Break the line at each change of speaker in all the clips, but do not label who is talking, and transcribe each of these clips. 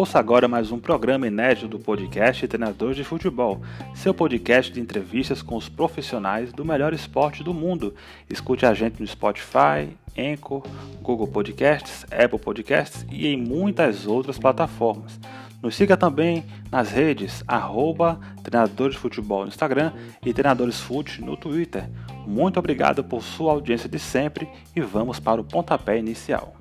Ouça agora mais um programa inédito do podcast Treinadores de Futebol, seu podcast de entrevistas com os profissionais do melhor esporte do mundo. Escute a gente no Spotify, Anchor, Google Podcasts, Apple Podcasts e em muitas outras plataformas. Nos siga também nas redes arroba Treinadores Futebol no Instagram e Treinadores Fute no Twitter. Muito obrigado por sua audiência de sempre e vamos para o pontapé inicial.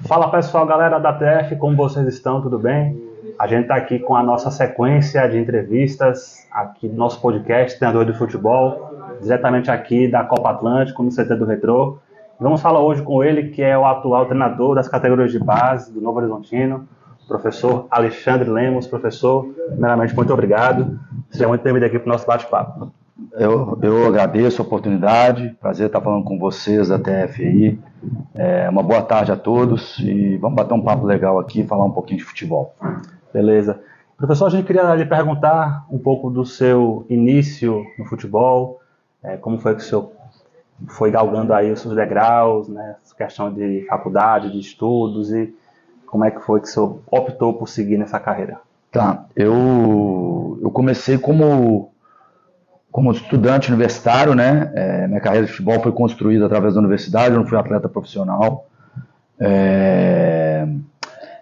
Fala pessoal, galera da TF, como vocês estão? Tudo bem? A gente está aqui com a nossa sequência de entrevistas aqui do nosso podcast Treinador de Futebol, diretamente aqui da Copa Atlântico, no CT do Retrô. Vamos falar hoje com ele, que é o atual treinador das categorias de base do Novo Horizontino, professor Alexandre Lemos. Professor, primeiramente, muito obrigado. Seja muito bem-vindo aqui para o nosso bate-papo.
Eu, eu agradeço a oportunidade, prazer estar falando com vocês da TFI. É, uma boa tarde a todos e vamos bater um papo legal aqui e falar um pouquinho de futebol.
Beleza. Professor, a gente queria lhe perguntar um pouco do seu início no futebol, é, como foi que o senhor foi galgando aí os seus degraus, né, questão de faculdade, de estudos e como é que foi que o senhor optou por seguir nessa carreira?
Tá, eu, eu comecei como como estudante universitário, né? É, minha carreira de futebol foi construída através da universidade, eu não fui atleta profissional. É,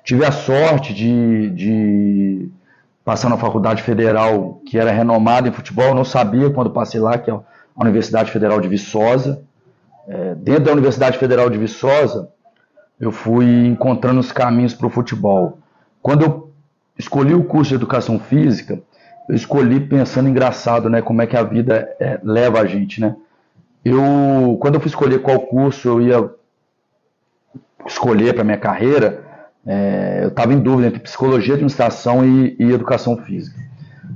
tive a sorte de, de, passar na faculdade federal, que era renomada em futebol, eu não sabia quando passei lá, que Universidade Federal de Viçosa. É, dentro da Universidade Federal de Viçosa, eu fui encontrando os caminhos para o futebol. Quando eu escolhi o curso de Educação Física, eu escolhi pensando engraçado, né? Como é que a vida é, leva a gente, né? Eu, quando eu fui escolher qual curso eu ia escolher para minha carreira, é, eu estava em dúvida entre psicologia, administração e, e educação física.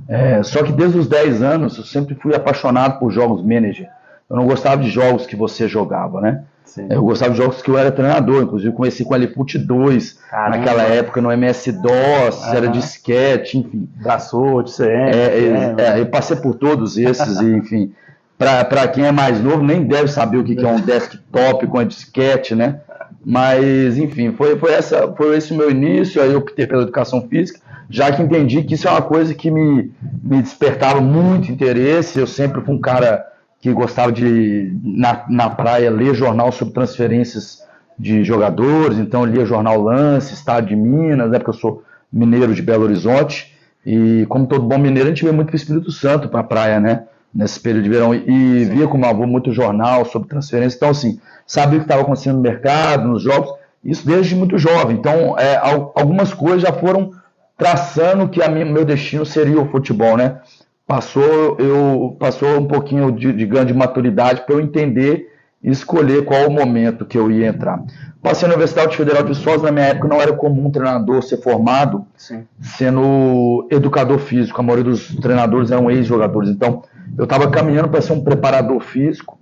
É, só que desde os 10 anos eu sempre fui apaixonado por jogos manager. Eu não gostava de jogos que você jogava, né? Sim. Eu gostava de jogos que eu era treinador, inclusive comecei com a Liput 2, Caramba. naquela época no MS-DOS, uhum. era disquete, enfim.
Braçote, CM.
É, é, é, eu passei por todos esses, e, enfim. Para quem é mais novo, nem deve saber o que, que é um desktop com a disquete, né? Mas, enfim, foi, foi, essa, foi esse o meu início, aí eu optei pela educação física, já que entendi que isso é uma coisa que me, me despertava muito interesse, eu sempre fui um cara que gostava de, na, na praia, ler jornal sobre transferências de jogadores, então eu lia jornal Lance, Estado de Minas, né, porque eu sou mineiro de Belo Horizonte, e como todo bom mineiro, a gente veio muito para o Espírito Santo, para a praia, né, nesse período de verão, e via com meu avô muito jornal sobre transferência, então assim, sabia o que estava acontecendo no mercado, nos jogos, isso desde muito jovem, então é, algumas coisas já foram traçando que a minha, meu destino seria o futebol, né, passou eu passou um pouquinho de, de grande maturidade para eu entender e escolher qual o momento que eu ia entrar. Passei na Universidade Federal de Viçosa, na minha época não era comum um treinador ser formado Sim. sendo educador físico, a maioria dos treinadores eram ex-jogadores, então eu estava caminhando para ser um preparador físico,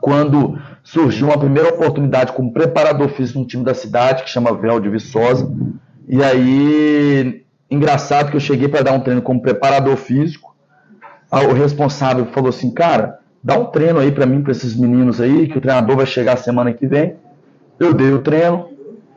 quando surgiu uma primeira oportunidade como preparador físico no time da cidade, que chama Véu de Viçosa, e aí Engraçado que eu cheguei para dar um treino como preparador físico. O responsável falou assim: Cara, dá um treino aí para mim, para esses meninos aí, que o treinador vai chegar semana que vem. Eu dei o treino.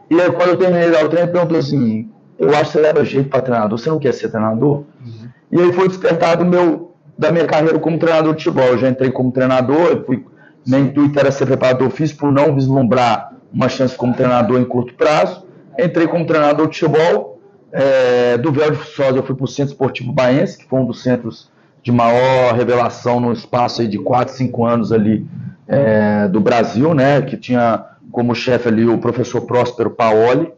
E aí, quando eu terminei de dar o treino, perguntou assim: Eu acho que você leva jeito para treinador, você não quer ser treinador? Uhum. E aí foi despertado meu, da minha carreira como treinador de futebol. Eu já entrei como treinador, fui, meu intuito era ser preparador físico por não vislumbrar uma chance como treinador em curto prazo. Entrei como treinador de futebol é, do Véu de Viçosa eu fui para o Centro Esportivo Baense, que foi um dos centros de maior revelação no espaço de 4, 5 anos ali é, do Brasil, né? Que tinha como chefe ali o professor Próspero Paoli.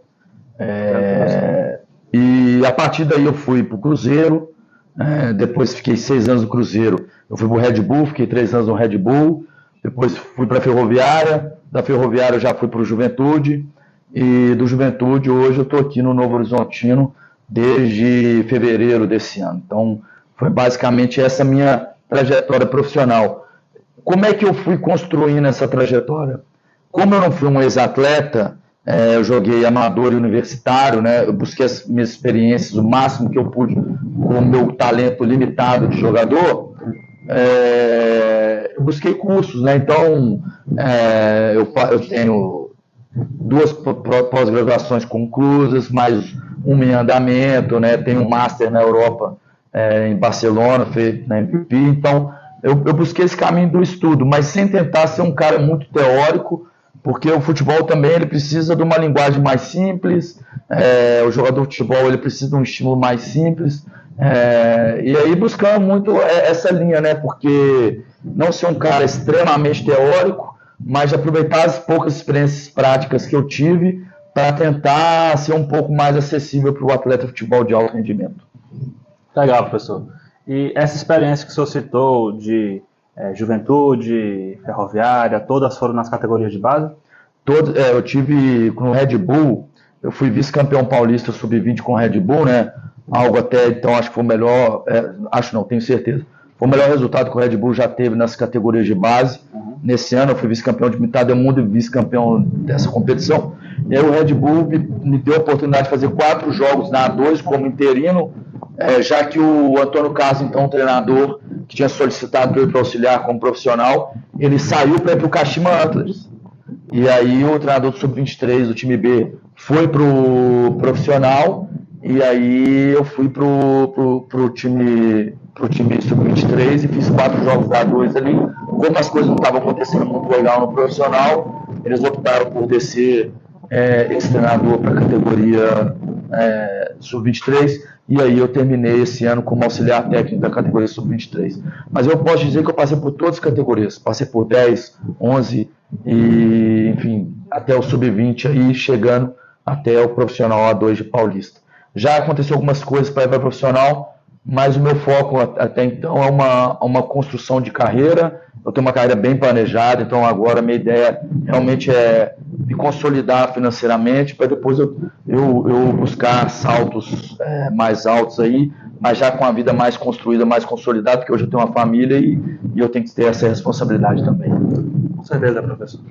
É, e a partir daí eu fui para o Cruzeiro, é, depois fiquei seis anos no Cruzeiro. Eu fui para o Red Bull, fiquei três anos no Red Bull, depois fui para a Ferroviária, da Ferroviária eu já fui para o Juventude, e do Juventude. Hoje eu estou aqui no Novo Horizontino desde fevereiro desse ano. Então, foi basicamente essa minha trajetória profissional. Como é que eu fui construindo essa trajetória? Como eu não fui um ex-atleta, é, eu joguei amador e universitário, né? Eu busquei as minhas experiências o máximo que eu pude com o meu talento limitado de jogador. É, eu busquei cursos, né? Então, é, eu, eu tenho duas pós-graduações conclusas, mais uma em andamento, né? Tenho um master na Europa, é, em Barcelona, feito na MPP. Então, eu, eu busquei esse caminho do estudo, mas sem tentar ser um cara muito teórico, porque o futebol também ele precisa de uma linguagem mais simples, é, o jogador de futebol ele precisa de um estímulo mais simples, é, e aí buscando muito essa linha, né? Porque não ser um cara extremamente teórico, mas aproveitar as poucas experiências práticas que eu tive para tentar ser um pouco mais acessível para o atleta de futebol de alto rendimento.
Legal, professor. E essa experiência que o senhor citou de é, juventude, ferroviária, todas foram nas categorias de base?
Todo, é, eu tive no Red Bull, eu fui vice-campeão paulista sub-20 com o Red Bull, né? Algo até então acho que foi o melhor, é, acho não, tenho certeza. Foi o melhor resultado que o Red Bull já teve nas categorias de base. Uhum. Nesse ano eu fui vice-campeão de metade do mundo e vice-campeão dessa competição. E aí o Red Bull me, me, deu a oportunidade de fazer quatro jogos na A2 como interino, é, já que o Antônio Carlos, então treinador, que tinha solicitado para eu para auxiliar como profissional, ele saiu para ir para o Kashima Antlers. E aí o treinador do Sub-23 do time B foi para o profissional, e aí eu fui para o time, pro time Sub-23 e fiz quatro jogos da 2 ali. Como as coisas não estavam acontecendo muito legal no profissional, eles optaram por descer é, esse treinador para a categoria é, Sub-23 e aí eu terminei esse ano como auxiliar técnico da categoria sub-23. Mas eu posso dizer que eu passei por todas as categorias, passei por 10, 11 e, enfim, até o sub-20 aí, chegando até o profissional A2 de Paulista. Já aconteceu algumas coisas para ir para profissional, mas o meu foco até então é uma, uma construção de carreira. Eu tenho uma carreira bem planejada, então agora a minha ideia realmente é me consolidar financeiramente para depois eu, eu, eu, buscar saltos é, mais altos aí, mas já com a vida mais construída, mais consolidada, porque hoje eu tenho uma família e, e eu tenho que ter essa responsabilidade também.
Com certeza, professor.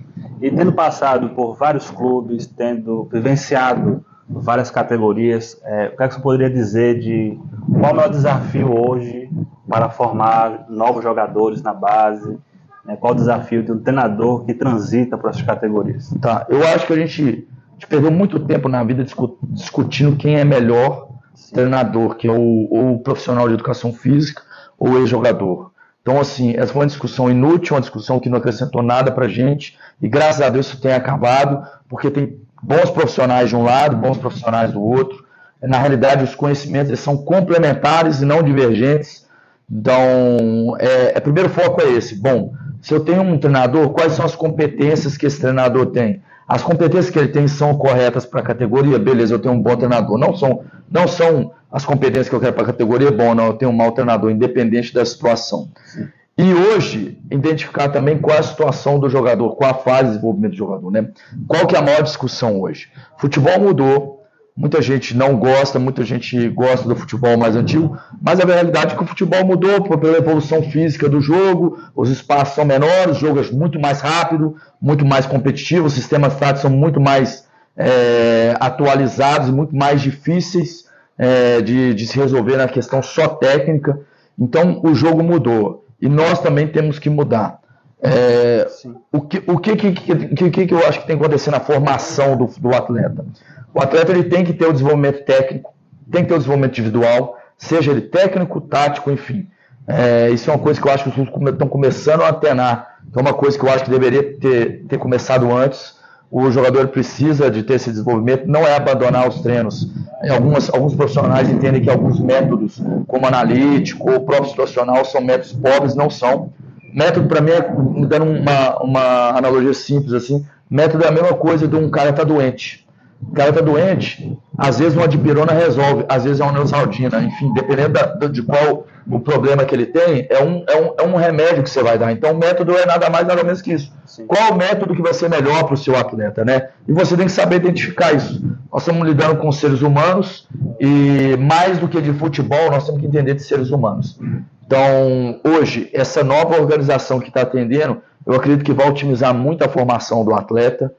E tendo passado por vários clubes, tendo vivenciado várias categorias. É, o que, é que você poderia dizer de qual é o desafio hoje para formar novos jogadores na base? Né? Qual o desafio de um treinador que transita por essas categorias?
Tá, eu acho que a gente, a gente perdeu muito tempo na vida discutindo quem é melhor Sim. treinador, que é o, profissional de educação física ou ex-jogador. Então, assim, essa foi uma discussão inútil, uma discussão que não acrescentou nada para gente, e graças a Deus isso tem acabado, porque tem bons profissionais de um lado, bons profissionais do outro. Na realidade, os conhecimentos são complementares e não divergentes. Então, é, é, primeiro foco é esse. Bom, se eu tenho um treinador, quais são as competências que esse treinador tem? As competências que ele tem são corretas para a categoria? Beleza, eu tenho um bom treinador. Não são, não são as competências que eu quero para a categoria, bom, não, eu tenho um mau treinador, independente da situação. Sim. E hoje, identificar também qual é a situação do jogador, qual a fase de desenvolvimento do jogador, né? Qual que é a maior discussão hoje? Futebol mudou, muita gente não gosta, muita gente gosta do futebol mais antigo, mas a realidade é que o futebol mudou pela evolução física do jogo, os espaços são menores, o jogo é muito mais rápido, muito mais competitivo, os sistemas táticos são muito mais é, atualizados muito mais difíceis é, de, de se resolver na questão só técnica. Então, o jogo mudou e nós também temos que mudar. É, o que, o que, que, que, que, eu acho que tem que acontecer na formação do, do atleta? O atleta ele tem que ter o desenvolvimento técnico, tem que ter o desenvolvimento individual, seja ele técnico, tático, enfim. É, isso é uma coisa que eu acho que os clubes estão começando a antenar. é uma coisa que eu acho que deveria ter, ter começado antes o jogador precisa de ter esse desenvolvimento, não é abandonar os treinos. Algumas, alguns profissionais entendem que alguns métodos, como analítico ou próprio situacional, são métodos pobres, não são. Método, para mim, é, dando uma, uma analogia simples assim, método é a mesma coisa de um cara que está doente. O cara está doente, às vezes uma dipirona resolve, às vezes é uma neosaldina, enfim, dependendo da, de qual o problema que ele tem, é um, é, um, é um remédio que você vai dar. Então, o método é nada mais, nada menos que isso. Sim. Qual o método que vai ser melhor para o seu atleta, né? E você tem que saber identificar isso. Nós estamos lidando com seres humanos e, mais do que de futebol, nós temos que entender de seres humanos. Então, hoje, essa nova organização que está atendendo, eu acredito que vai otimizar muito a formação do atleta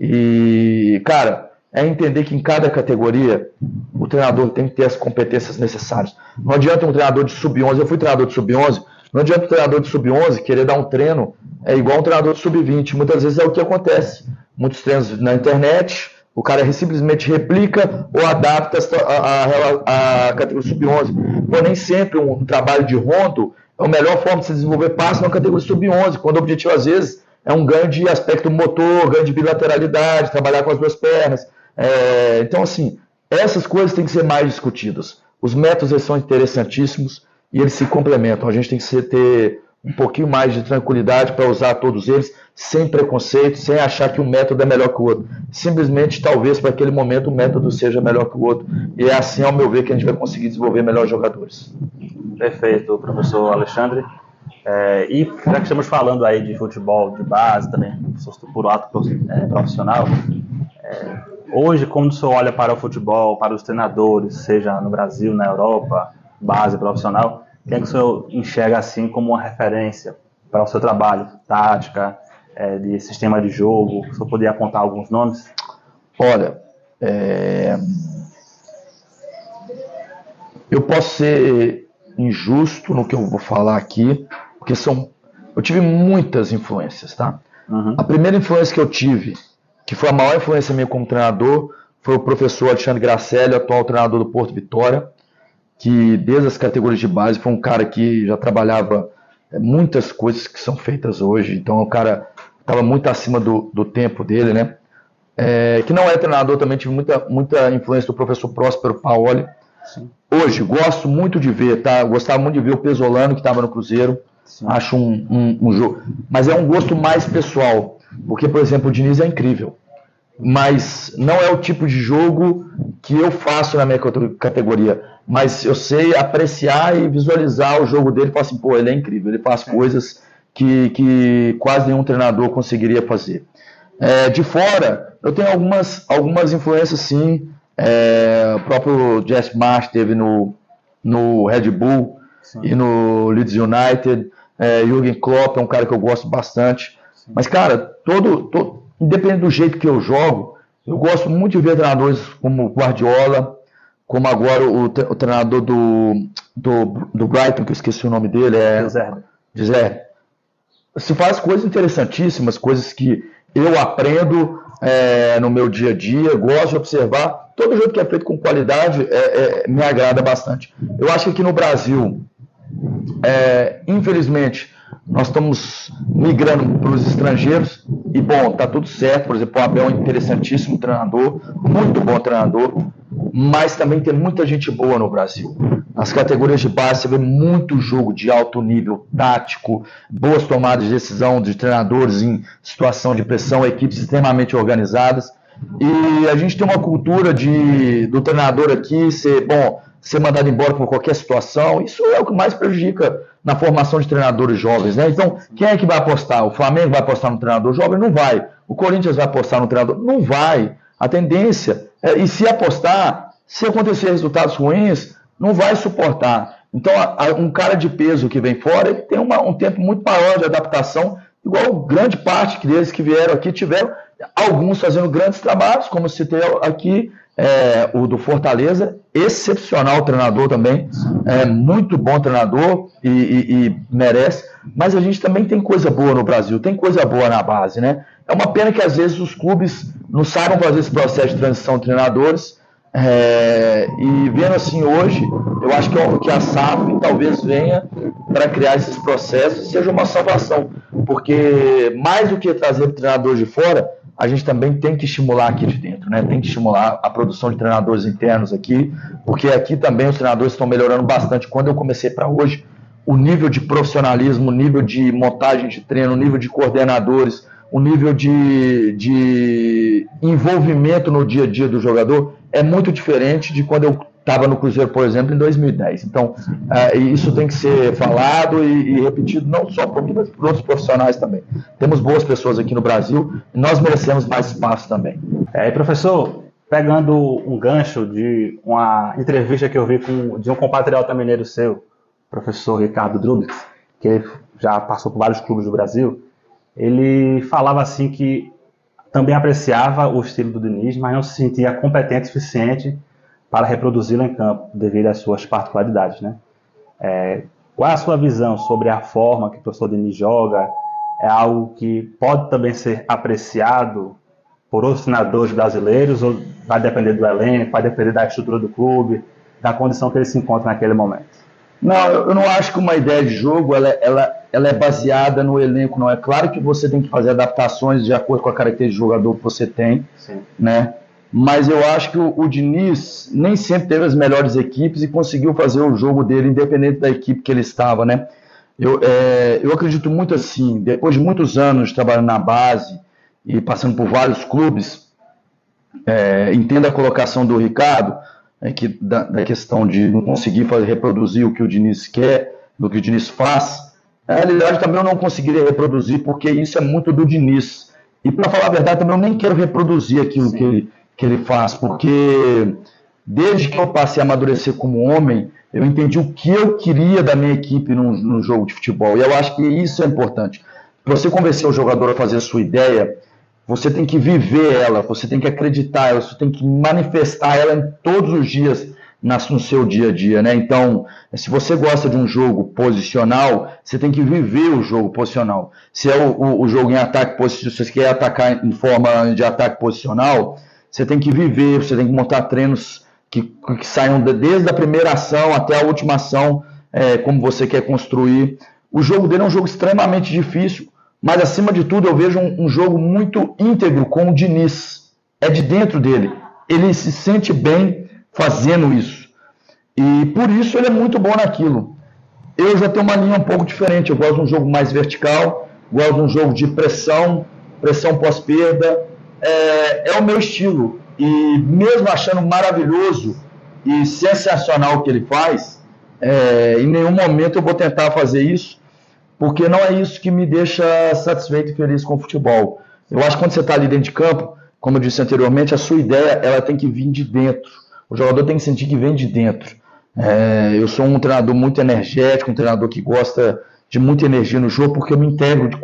E, cara, é entender que em cada categoria o treinador tem que ter as competências necessárias. Não adianta um treinador de sub-11, eu fui treinador de sub-11, não adianta um treinador de sub-11 querer dar um treino é igual um treinador de sub-20. Muitas vezes é o que acontece. Muitos treinos na internet, o cara simplesmente replica ou adapta a, categoria sub-11. Porém, nem sempre um, trabalho de rondo é a melhor forma de se desenvolver passe na categoria sub-11, quando o objetivo, às vezes, é um ganho de aspecto motor, ganho de bilateralidade, trabalhar com as duas pernas. É, então, assim, essas coisas têm que ser mais discutidas. Os métodos são interessantíssimos e eles se complementam. A gente tem que ter um pouquinho mais de tranquilidade para usar todos eles, sem preconceito, sem achar que um método é melhor que o outro. Simplesmente, talvez, para aquele momento, o método seja melhor que o outro. E é assim, ao meu ver, que a gente vai conseguir desenvolver melhores jogadores.
Perfeito, professor Alexandre. É, e já que estamos falando aí de futebol de base também, por ato é, profissional, é, hoje, quando o senhor olha para o futebol, para os treinadores, seja no Brasil, na Europa, base profissional, quem é que o senhor enxerga assim como uma referência para o seu trabalho, tática, é, de sistema de jogo? O senhor poderia apontar alguns nomes?
Olha, é... eu posso ser injusto no que eu vou falar aqui, porque são, eu tive muitas influências, tá? Uhum. A primeira influência que eu tive, que foi a maior influência minha como treinador, foi o professor Alexandre Gracelli, atual treinador do Porto Vitória que desde as categorias de base foi um cara que já trabalhava é, muitas coisas que são feitas hoje, então o cara estava muito acima do, do tempo dele, né? É, que não é treinador, também tive muita, muita influência do professor Próspero Paoli. Sim. Hoje, gosto muito de ver, tá? Gostava muito de ver o Pesolano, que estava no Cruzeiro. Sim. Acho um, um, um, jogo. Mas é um gosto mais pessoal. Porque, por exemplo, o Diniz é incrível mas não é o tipo de jogo que eu faço na minha categoria. Mas eu sei apreciar e visualizar o jogo dele e falar assim, pô, ele é incrível, ele faz coisas que, que quase nenhum treinador conseguiria fazer. É, de fora, eu tenho algumas, algumas influências sim. É, o próprio Jess Marsh teve no, no Red Bull sim. e no Leeds United. É, Jürgen Klopp é um cara que eu gosto bastante. Sim. Mas, cara, todo, todo independente do jeito que eu jogo, eu gosto muito de ver treinadores como Guardiola, como agora o, o treinador do, do, do, Brighton, que eu esqueci o nome dele, é. José. Se faz coisas interessantíssimas, coisas que eu aprendo é, no meu dia a dia, gosto de observar. Todo jeito que é feito com qualidade é, é, me agrada bastante. Eu acho que aqui no Brasil, é, infelizmente, nós estamos migrando para os estrangeiros e, bom, tá tudo certo. Por exemplo, o Abel é um interessantíssimo treinador, muito bom treinador, mas também tem muita gente boa no Brasil. Nas categorias de base você vê muito jogo de alto nível tático, boas tomadas de decisão de treinadores em situação de pressão, equipes extremamente organizadas. E a gente tem uma cultura de, do treinador aqui ser, bom, ser mandado embora por qualquer situação. Isso é o que mais prejudica na formação de treinadores jovens, né? Então, quem é que vai apostar? O Flamengo vai apostar no treinador jovem? Não vai. O Corinthians vai apostar no treinador? Não vai. A tendência é, e se apostar, se acontecer resultados ruins, não vai suportar. Então, a, a, um cara de peso que vem fora, ele tem uma, um tempo muito maior de adaptação, igual grande parte deles que vieram aqui tiveram, alguns fazendo grandes trabalhos, como citei aqui, é, o do Fortaleza, excepcional treinador também, é muito bom treinador e, e, e, merece. Mas a gente também tem coisa boa no Brasil, tem coisa boa na base, né? É uma pena que às vezes os clubes não saibam fazer esse processo de transição de treinadores. É, e vendo assim hoje, eu acho que, que a SAF talvez venha para criar esses processos seja uma salvação, porque mais do que trazer treinador de fora, a gente também tem que estimular aqui de dentro, né? Tem que estimular a produção de treinadores internos aqui, porque aqui também os treinadores estão melhorando bastante. Quando eu comecei para hoje, o nível de profissionalismo, o nível de montagem de treino, o nível de coordenadores, o nível de, de envolvimento no dia a dia do jogador é muito diferente de quando eu estava no Cruzeiro, por exemplo, em 2010. Então, uh, isso tem que ser falado e, e, repetido não só por mim, mas por outros profissionais também. Temos boas pessoas aqui no Brasil e nós merecemos mais espaço também.
É, professor, pegando um gancho de uma entrevista que eu vi com, de um compatriota mineiro seu, professor Ricardo Drubix, que já passou por vários clubes do Brasil, ele falava assim que também apreciava o estilo do Diniz, mas não se sentia competente o suficiente para reproduzi-lo em campo, devido às suas particularidades. Né? É, qual é a sua visão sobre a forma que o professor Diniz joga? É algo que pode também ser apreciado por outros treinadores brasileiros ou vai depender do elenco, vai depender da estrutura do clube, da condição que ele se encontra naquele momento?
Não, eu não acho que uma ideia de jogo ela, ela, ela é baseada no elenco, não. É claro que você tem que fazer adaptações de acordo com a característica de jogador que você tem, Sim. né? Mas eu acho que o, o Diniz nem sempre teve as melhores equipes e conseguiu fazer o jogo dele independente da equipe que ele estava, né? Eu, é, eu acredito muito assim, depois de muitos anos trabalhando na base e passando por vários clubes, é, entendo a colocação do Ricardo, é, que, da, da, questão de não conseguir fazer, reproduzir o que o Diniz quer, o que o Diniz faz. Na realidade, também eu não conseguiria reproduzir, porque isso é muito do Diniz. E, para falar a verdade, também eu nem quero reproduzir aquilo que ele, que ele faz, porque desde que eu passei a amadurecer como homem, eu entendi o que eu queria da minha equipe no, no jogo de futebol. E eu acho que isso é importante. Você convencer o jogador a fazer a sua ideia, você tem que viver ela, você tem que acreditar, você tem que manifestar ela em todos os dias no seu dia a dia, né? Então, se você gosta de um jogo posicional, você tem que viver o jogo posicional. Se é o, o, o jogo em ataque posicional, se você quer atacar em forma de ataque posicional, você tem que viver, você tem que montar treinos que, que saiam desde a primeira ação até a última ação, é, como você quer construir. O jogo dele é um jogo extremamente difícil, mas acima de tudo eu vejo um, um jogo muito íntegro com o Diniz. É de dentro dele. Ele se sente bem fazendo isso. E por isso ele é muito bom naquilo. Eu já tenho uma linha um pouco diferente. Eu gosto de um jogo mais vertical, gosto de um jogo de pressão, pressão pós-perda. É, é o meu estilo. E mesmo achando maravilhoso e sensacional o que ele faz, é, em nenhum momento eu vou tentar fazer isso porque não é isso que me deixa satisfeito e feliz com o futebol. Eu acho que quando você está ali dentro de campo, como eu disse anteriormente, a sua ideia ela tem que vir de dentro. O jogador tem que sentir que vem de dentro. É, eu sou um treinador muito energético, um treinador que gosta de muita energia no jogo, porque eu me, integro de,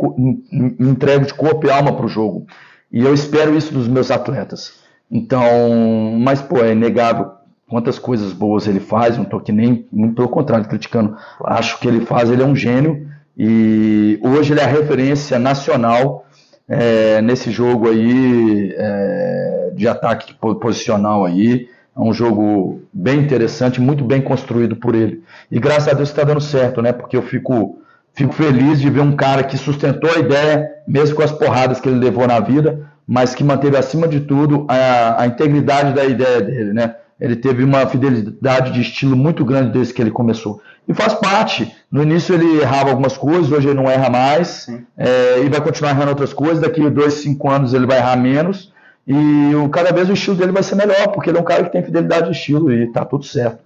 me entrego de corpo e alma para o jogo. E eu espero isso dos meus atletas. Então, mas pô, é inegável quantas coisas boas ele faz, não estou aqui nem, muito pelo contrário, criticando. Acho que ele faz, ele é um gênio e hoje ele é a referência nacional é, nesse jogo aí é, de ataque posicional aí. É um jogo bem interessante, muito bem construído por ele. E graças a Deus está dando certo, né? Porque eu fico, fico feliz de ver um cara que sustentou a ideia, mesmo com as porradas que ele levou na vida, mas que manteve acima de tudo a, a integridade da ideia dele, né? Ele teve uma fidelidade de estilo muito grande desde que ele começou. E faz parte. No início ele errava algumas coisas, hoje ele não erra mais. É, e vai continuar errando outras coisas. Daqui a dois, cinco anos ele vai errar menos. E o, cada vez o estilo dele vai ser melhor, porque ele é um cara que tem fidelidade de estilo e tá tudo certo.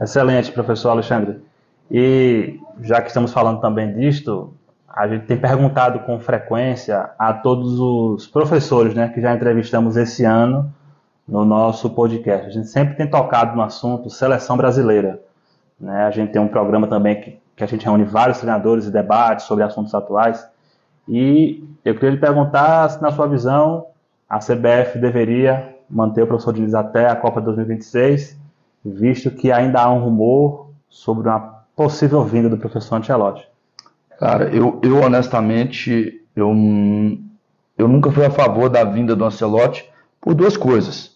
Excelente, professor Alexandre. E já que estamos falando também disto, a gente tem perguntado com frequência a todos os professores né, que já entrevistamos esse ano no nosso podcast. A gente sempre tem tocado no assunto seleção brasileira. Né? A gente tem um programa também que, que a gente reúne vários treinadores e debates sobre assuntos atuais. E eu queria lhe perguntar se, na sua visão, a CBF deveria manter o professor Diniz até a Copa 2026, visto que ainda há um rumor sobre uma possível vinda do professor Ancelotti.
Cara, eu, eu honestamente, eu, eu nunca fui a favor da vinda do Ancelotti por duas coisas.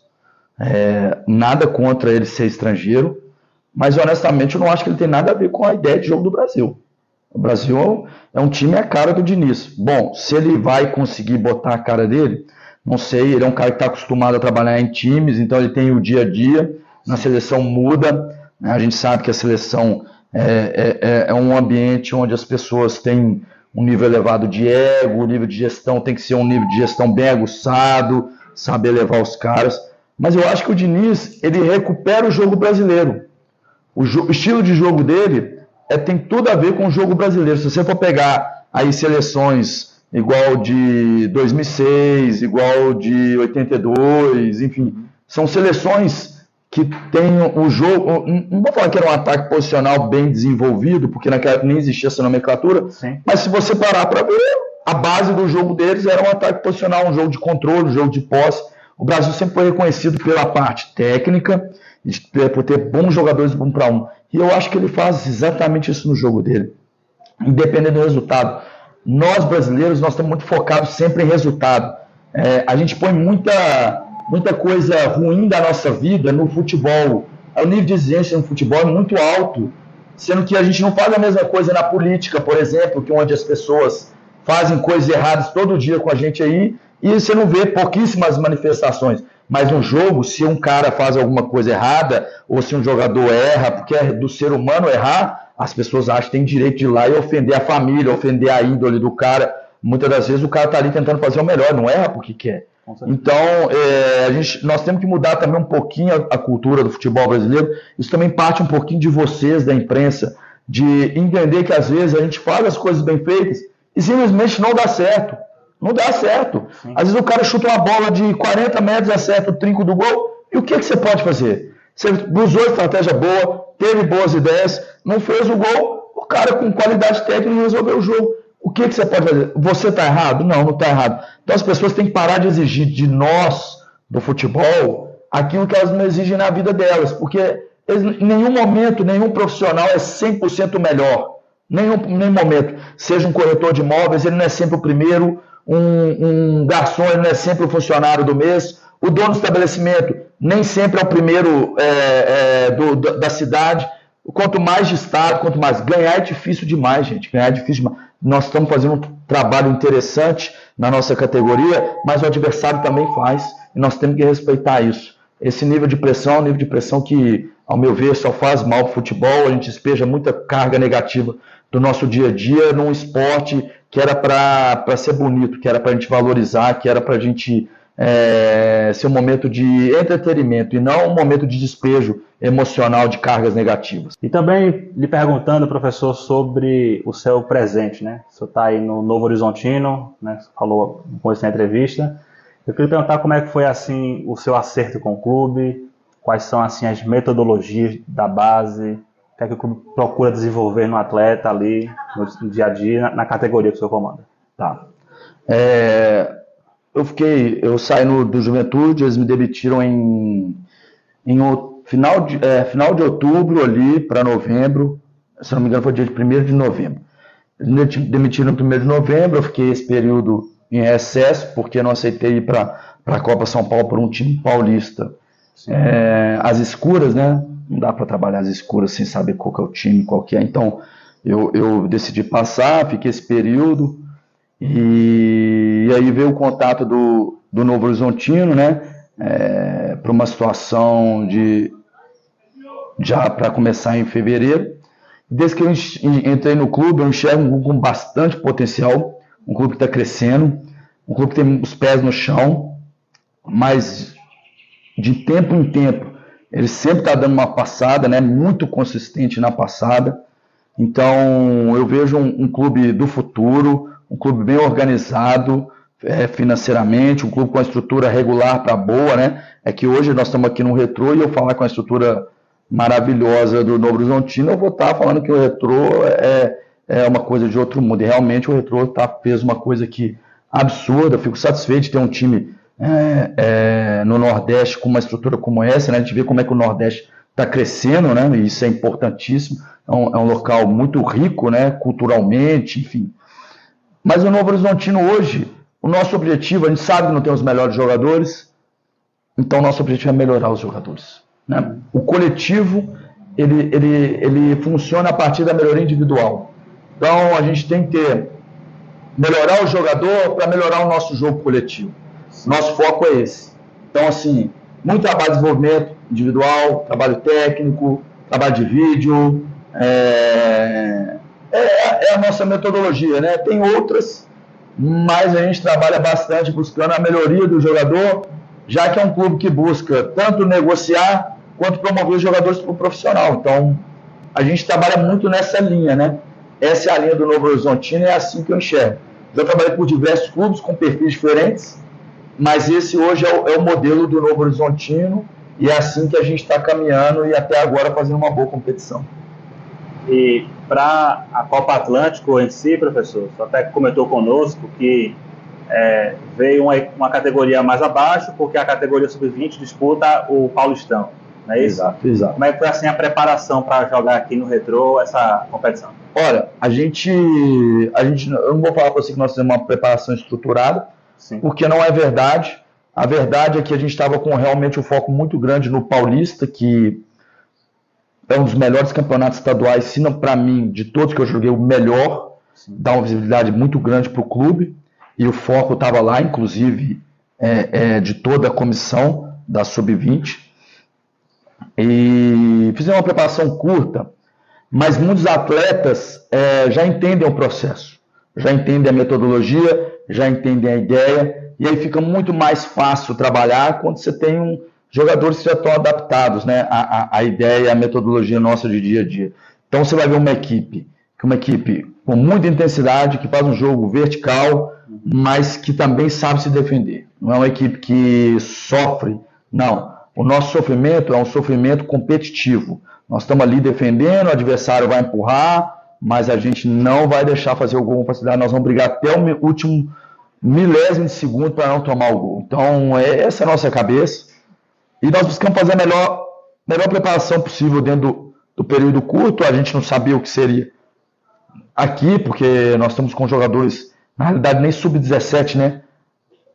É, nada contra ele ser estrangeiro, mas honestamente eu não acho que ele tem nada a ver com a ideia de jogo do Brasil. O Brasil é um time a cara do Diniz. Bom, se ele vai conseguir botar a cara dele, não sei. Ele é um cara que está acostumado a trabalhar em times, então ele tem o dia a dia. Na seleção muda. Né? A gente sabe que a seleção é, é, é, é um ambiente onde as pessoas têm um nível elevado de ego, o nível de gestão tem que ser um nível de gestão bem aguçado, saber levar os caras. Mas eu acho que o Diniz ele recupera o jogo brasileiro. O, o estilo de jogo dele é, tem tudo a ver com o jogo brasileiro. Se você for pegar aí seleções igual de 2006, igual de 82, enfim, são seleções que têm o jogo. Não vou falar que era um ataque posicional bem desenvolvido, porque naquela época nem existia essa nomenclatura, Sim. mas se você parar para ver, a base do jogo deles era um ataque posicional, um jogo de controle, um jogo de posse. O Brasil sempre foi reconhecido pela parte técnica, por ter bons jogadores um para um. E eu acho que ele faz exatamente isso no jogo dele. Independente do resultado. Nós, brasileiros, nós estamos muito focados sempre em resultado. É, a gente põe muita, muita coisa ruim da nossa vida no futebol. O nível de exigência no futebol é muito alto, sendo que a gente não faz a mesma coisa na política, por exemplo, que onde as pessoas fazem coisas erradas todo dia com a gente aí, e você não vê pouquíssimas manifestações. Mas no jogo, se um cara faz alguma coisa errada, ou se um jogador erra, porque é do ser humano errar, as pessoas acham que tem direito de ir lá e ofender a família, ofender a índole do cara. Muitas das vezes o cara está ali tentando fazer o melhor, não erra porque quer. Então, é, a gente, nós temos que mudar também um pouquinho a, a, cultura do futebol brasileiro. Isso também parte um pouquinho de vocês, da imprensa, de entender que às vezes a gente faz as coisas bem feitas e simplesmente não dá certo. Não dá certo. Sim. Às vezes o cara chuta uma bola de 40 metros, acerta o trinco do gol. E o que, que você pode fazer? Você usou estratégia boa, teve boas ideias, não fez o gol, o cara com qualidade técnica resolveu o jogo. O que, que você pode fazer? Você está errado? Não, não está errado. Então as pessoas têm que parar de exigir de nós, do futebol, aquilo que elas não exigem na vida delas, porque em nenhum momento, nenhum profissional é 100% melhor. Nenhum, nenhum momento. Seja um corretor de imóveis, ele não é sempre o primeiro, um, um garçom, ele não é sempre o funcionário do mês, o dono do estabelecimento nem sempre é o primeiro é, é, do, da cidade. Quanto mais destaque, quanto mais. Ganhar é difícil demais, gente. Ganhar é difícil demais. Nós estamos fazendo um trabalho interessante na nossa categoria, mas o adversário também faz. E nós temos que respeitar isso. Esse nível de pressão é um nível de pressão que, ao meu ver, só faz mal ao futebol. A gente despeja muita carga negativa do nosso dia a dia num esporte que era para ser bonito, que era para a gente valorizar, que era para a gente é, ser um momento de entretenimento e não um momento de despejo emocional de cargas negativas.
E também lhe perguntando, professor, sobre o seu presente, né? O senhor está aí no Novo Horizontino, né? Você falou com essa entrevista. Eu queria perguntar como é que foi assim o seu acerto com o clube, quais são assim as metodologias da base, o que é que o clube procura desenvolver no atleta ali, no dia a dia, na, na categoria que o senhor comanda.
Tá. É, eu fiquei, eu saí no, do Juventude, eles me demitiram em, em final, de, é, final de outubro ali para novembro, se não me engano foi dia de 1 de novembro. Eles me demitiram no 1 de novembro, eu fiquei esse período em excesso, porque não aceitei ir para a Copa São Paulo por um time paulista. É, as escuras, né? Não dá para trabalhar as escuras sem saber qual é o time, qual que é. Então, eu, eu decidi passar, fiquei esse período, e, e aí veio o contato do, do Novo Horizontino, né? É, para uma situação de já para começar em fevereiro. Desde que eu entrei no clube, eu enxergo um clube com bastante potencial, um clube que está crescendo, um clube que tem os pés no chão, mas de tempo em tempo ele sempre está dando uma passada, né? Muito consistente na passada. Então eu vejo um, um clube do futuro, um clube bem organizado é, financeiramente, um clube com a estrutura regular para boa, né? É que hoje nós estamos aqui no Retrô e eu falar com a estrutura maravilhosa do Novo Horizontino, eu vou estar tá falando que o Retrô é, é uma coisa de outro mundo. E realmente o Retrô tá, fez uma coisa que absurda, eu fico satisfeito de ter um time é, é, no Nordeste com uma estrutura como essa, né? A gente vê como é que o Nordeste está crescendo, né? E isso é importantíssimo. É um, é um local muito rico, né? Culturalmente, enfim. Mas o Novo Horizontino hoje, o nosso objetivo, a gente sabe que não tem os melhores jogadores, então nosso objetivo é melhorar os jogadores. Né? O coletivo, ele, ele, ele funciona a partir da melhoria individual. Então a gente tem que ter, melhorar o jogador para melhorar o nosso jogo coletivo. Nosso foco é esse. Então, assim, muito trabalho de desenvolvimento individual, trabalho técnico, trabalho de vídeo, é, é, é, a nossa metodologia, né? Tem outras, mas a gente trabalha bastante buscando a melhoria do jogador, já que é um clube que busca tanto negociar quanto promover os jogadores para o profissional. Então, a gente trabalha muito nessa linha, né? Essa é a linha do Novo Horizontino e é assim que eu enxergo. Já trabalhei por diversos clubes com perfis diferentes, mas esse hoje é o, é o modelo do Novo Horizontino e é assim que a gente está caminhando e até agora fazendo uma boa competição.
E para a Copa Atlântico em si, professor, você até comentou conosco que é, veio uma, uma, categoria mais abaixo, porque a categoria sub-20 disputa o Paulistão, não é isso?
Exato, exato.
Como é que foi assim a preparação para jogar aqui no Retro essa competição?
Olha, a gente, a gente, eu não vou falar para você que nós temos uma preparação estruturada, Sim. porque não é verdade. A verdade é que a gente estava com realmente um foco muito grande no Paulista, que é um dos melhores campeonatos estaduais, se não para mim, de todos que eu joguei, o melhor, Sim. dá uma visibilidade muito grande para o clube e o foco estava lá, inclusive é, é, de toda a comissão da Sub-20. E fizemos uma preparação curta, mas muitos atletas é, já entendem o processo, já entendem a metodologia, já entendem a ideia, e aí fica muito mais fácil trabalhar quando você tem um, jogadores que já estão adaptados né, à, à, ideia, à metodologia nossa de dia a dia. Então você vai ver uma equipe, uma equipe com muita intensidade, que faz um jogo vertical, mas que também sabe se defender. Não é uma equipe que sofre, não. O nosso sofrimento é um sofrimento competitivo. Nós estamos ali defendendo, o adversário vai empurrar, mas a gente não vai deixar fazer o gol com facilidade. Nós vamos brigar até o último milésimo de segundo para não tomar o gol. Então, é essa é a nossa cabeça. E nós buscamos fazer a melhor, melhor preparação possível dentro do, do período curto. A gente não sabia o que seria aqui, porque nós estamos com jogadores na realidade nem sub-17, né?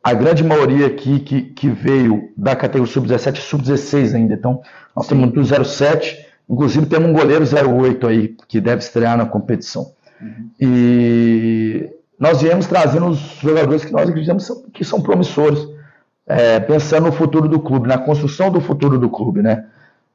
A grande maioria aqui que, que veio da categoria sub-17 é sub-16 ainda. Então, nós Sim. temos do 07, inclusive temos um goleiro 08 aí, que deve estrear na competição. Uhum. E nós viemos trazendo os jogadores que nós acreditamos que são promissores, é, pensando no futuro do clube, na construção do futuro do clube, né?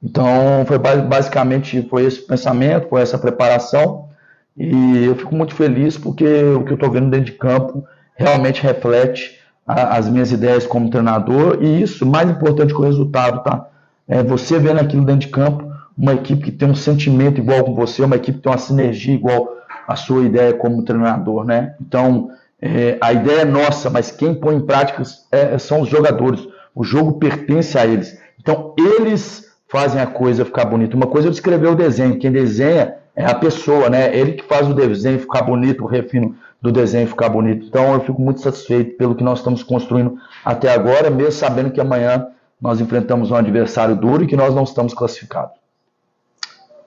Então, foi basicamente foi esse pensamento, foi essa preparação. E eu fico muito feliz porque o que eu estou vendo dentro de campo realmente reflete a, as minhas ideias como treinador. E isso, mais importante que o resultado, tá? É você vendo aquilo dentro de campo, uma equipe que tem um sentimento igual com você, uma equipe que tem uma sinergia igual à sua ideia como treinador, né? Então, é, a ideia é nossa, mas quem põe em prática é, são os jogadores. O jogo pertence a eles. Então, eles fazem a coisa ficar bonita. Uma coisa é escrever o desenho. Quem desenha é a pessoa, né? Ele que faz o desenho ficar bonito, o refino do desenho ficar bonito. Então eu fico muito satisfeito pelo que nós estamos construindo até agora, mesmo sabendo que amanhã nós enfrentamos um adversário duro e que nós não estamos classificados.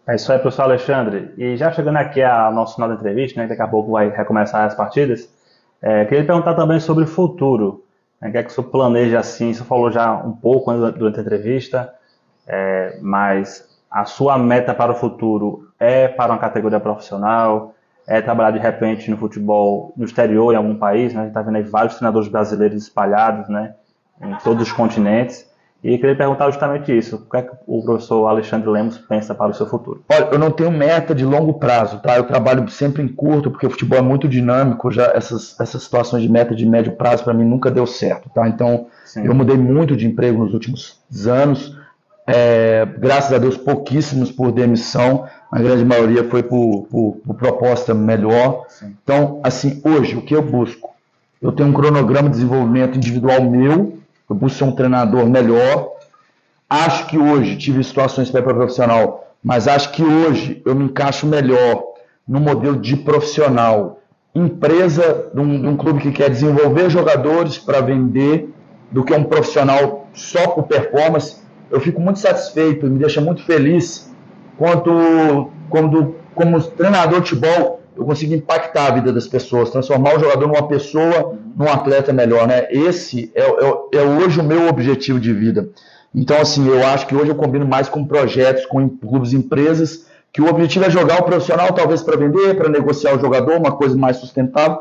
É isso aí, professor Alexandre. E já chegando aqui ao nosso final da entrevista, né, daqui a pouco vai recomeçar as partidas, é, queria perguntar também sobre o futuro. Né, o que é que o senhor planeja assim? Você falou já um pouco durante a entrevista, é, mas a sua meta para o futuro é para uma categoria profissional, é trabalhar de repente no futebol no exterior, em algum país, né? A gente está vendo aí vários treinadores brasileiros espalhados, né? Em todos os continentes. E queria perguntar justamente isso. O que é que o professor Alexandre Lemos pensa para o seu futuro?
Olha, eu não tenho meta de longo prazo, tá? Eu trabalho sempre em curto, porque o futebol é muito dinâmico. Já essas, essas situações de meta de médio prazo, para mim, nunca deu certo, tá? Então, Sim. eu mudei muito de emprego nos últimos anos. É, graças a Deus, pouquíssimos por demissão, a grande maioria foi por, por, por proposta melhor. Sim. Então, assim, hoje, o que eu busco? Eu tenho um cronograma de desenvolvimento individual meu, eu busco ser um treinador melhor. Acho que hoje tive situações para profissional, mas acho que hoje eu me encaixo melhor no modelo de profissional. Empresa de um, de um clube que quer desenvolver jogadores para vender, do que um profissional só por performance eu fico muito satisfeito, me deixa muito feliz quando, quando como treinador de futebol, eu consigo impactar a vida das pessoas, transformar o jogador numa pessoa, num atleta melhor, né? Esse é, é, é hoje o meu objetivo de vida. Então, assim, eu acho que hoje eu combino mais com projetos, com clubes, empresas, que o objetivo é jogar o profissional, talvez para vender, para negociar o jogador, uma coisa mais sustentável,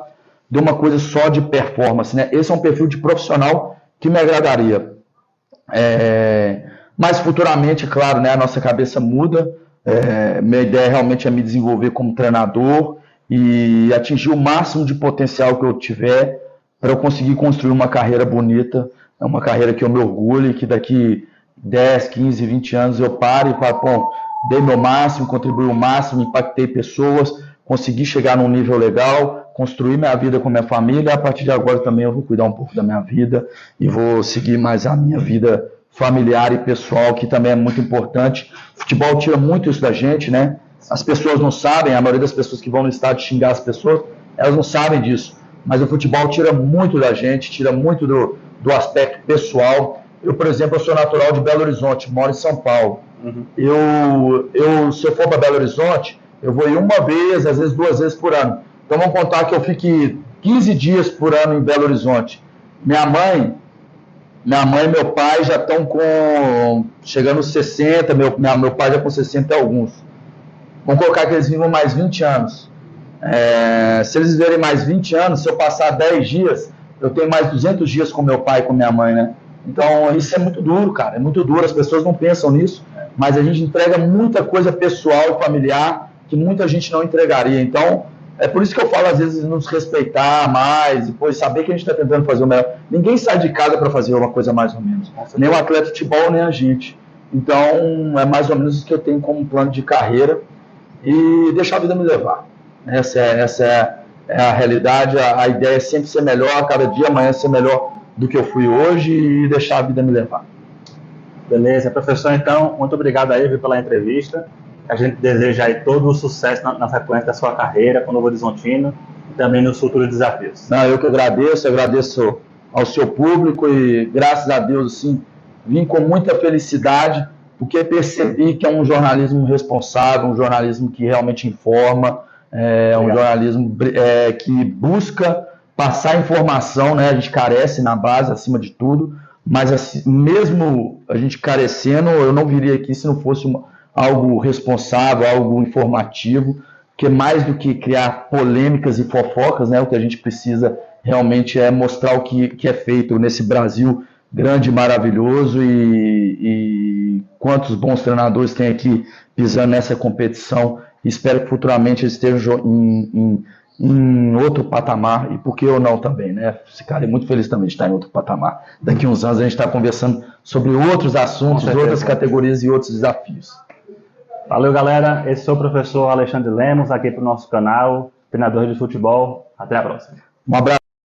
de uma coisa só de performance, né? Esse é um perfil de profissional que me agradaria. É, mas futuramente, claro, né, a nossa cabeça muda. É, minha ideia realmente é me desenvolver como treinador e atingir o máximo de potencial que eu tiver para eu conseguir construir uma carreira bonita, é uma carreira que eu me orgulho e que daqui 10, 15, 20 anos eu pare e falo, bom, dei meu máximo, contribuí o máximo, impactei pessoas, consegui chegar num nível legal, construir minha vida com minha família, a partir de agora também eu vou cuidar um pouco da minha vida e vou seguir mais a minha vida familiar e pessoal, que também é muito importante. O futebol tira muito isso da gente, né? As pessoas não sabem, a maioria das pessoas que vão no estádio xingar as pessoas, elas não sabem disso. Mas o futebol tira muito da gente, tira muito do, do aspecto pessoal. Eu, por exemplo, eu sou natural de Belo Horizonte, moro em São Paulo. Uhum. Eu, eu, se eu for para Belo Horizonte, eu vou ir uma vez, às vezes duas vezes por ano. Então vamos contar que eu fique 15 dias por ano em Belo Horizonte. Minha mãe, minha mãe e meu pai já estão com chegando aos 60, meu, minha, meu pai já com 60 e alguns. Vamos colocar que eles vivam mais 20 anos. É, se eles viverem mais 20 anos, se eu passar 10 dias, eu tenho mais 200 dias com meu pai e com minha mãe, né? Então isso é muito duro, cara. É muito duro. As pessoas não pensam nisso, mas a gente entrega muita coisa pessoal e familiar que muita gente não entregaria. Então é por isso que eu falo, às vezes, nos respeitar mais, depois saber que a gente está tentando fazer o melhor. Ninguém sai de casa para fazer uma coisa mais ou menos. Nem o atleta de futebol, nem a gente. Então, é mais ou menos isso que eu tenho como plano de carreira e deixar a vida me levar. Essa é, essa é, é a realidade. A, a, ideia é sempre ser melhor, cada dia, amanhã ser melhor do que eu fui hoje e deixar a vida me levar.
Beleza, professor, então, muito obrigado aí pela entrevista. A gente deseja aí todo o sucesso na, na sequência da sua carreira com o Novo Horizontino e também nos futuros desafios.
Não, eu que agradeço, eu agradeço ao seu público e graças a Deus, assim, vim com muita felicidade porque percebi que é um jornalismo responsável, um jornalismo que realmente informa, é um jornalismo é, que busca passar informação, né? A gente carece na base, acima de tudo, mas assim, mesmo a gente carecendo, eu não viria aqui se não fosse uma, algo responsável, algo informativo, que é mais do que criar polêmicas e fofocas, né? O que a gente precisa realmente é mostrar o que, que é feito nesse Brasil grande, maravilhoso e, e quantos bons treinadores tem aqui pisando nessa competição. Espero que futuramente eles estejam em, em, em outro patamar e por que eu não também, né? Ficarei muito feliz também de estar em outro patamar. Daqui uns anos a gente está conversando sobre outros assuntos, outras categorias e outros desafios.
Valeu, galera. Esse é o professor Alexandre Lemos, aqui para o nosso canal, treinador de futebol. Até a próxima.
Um abraço.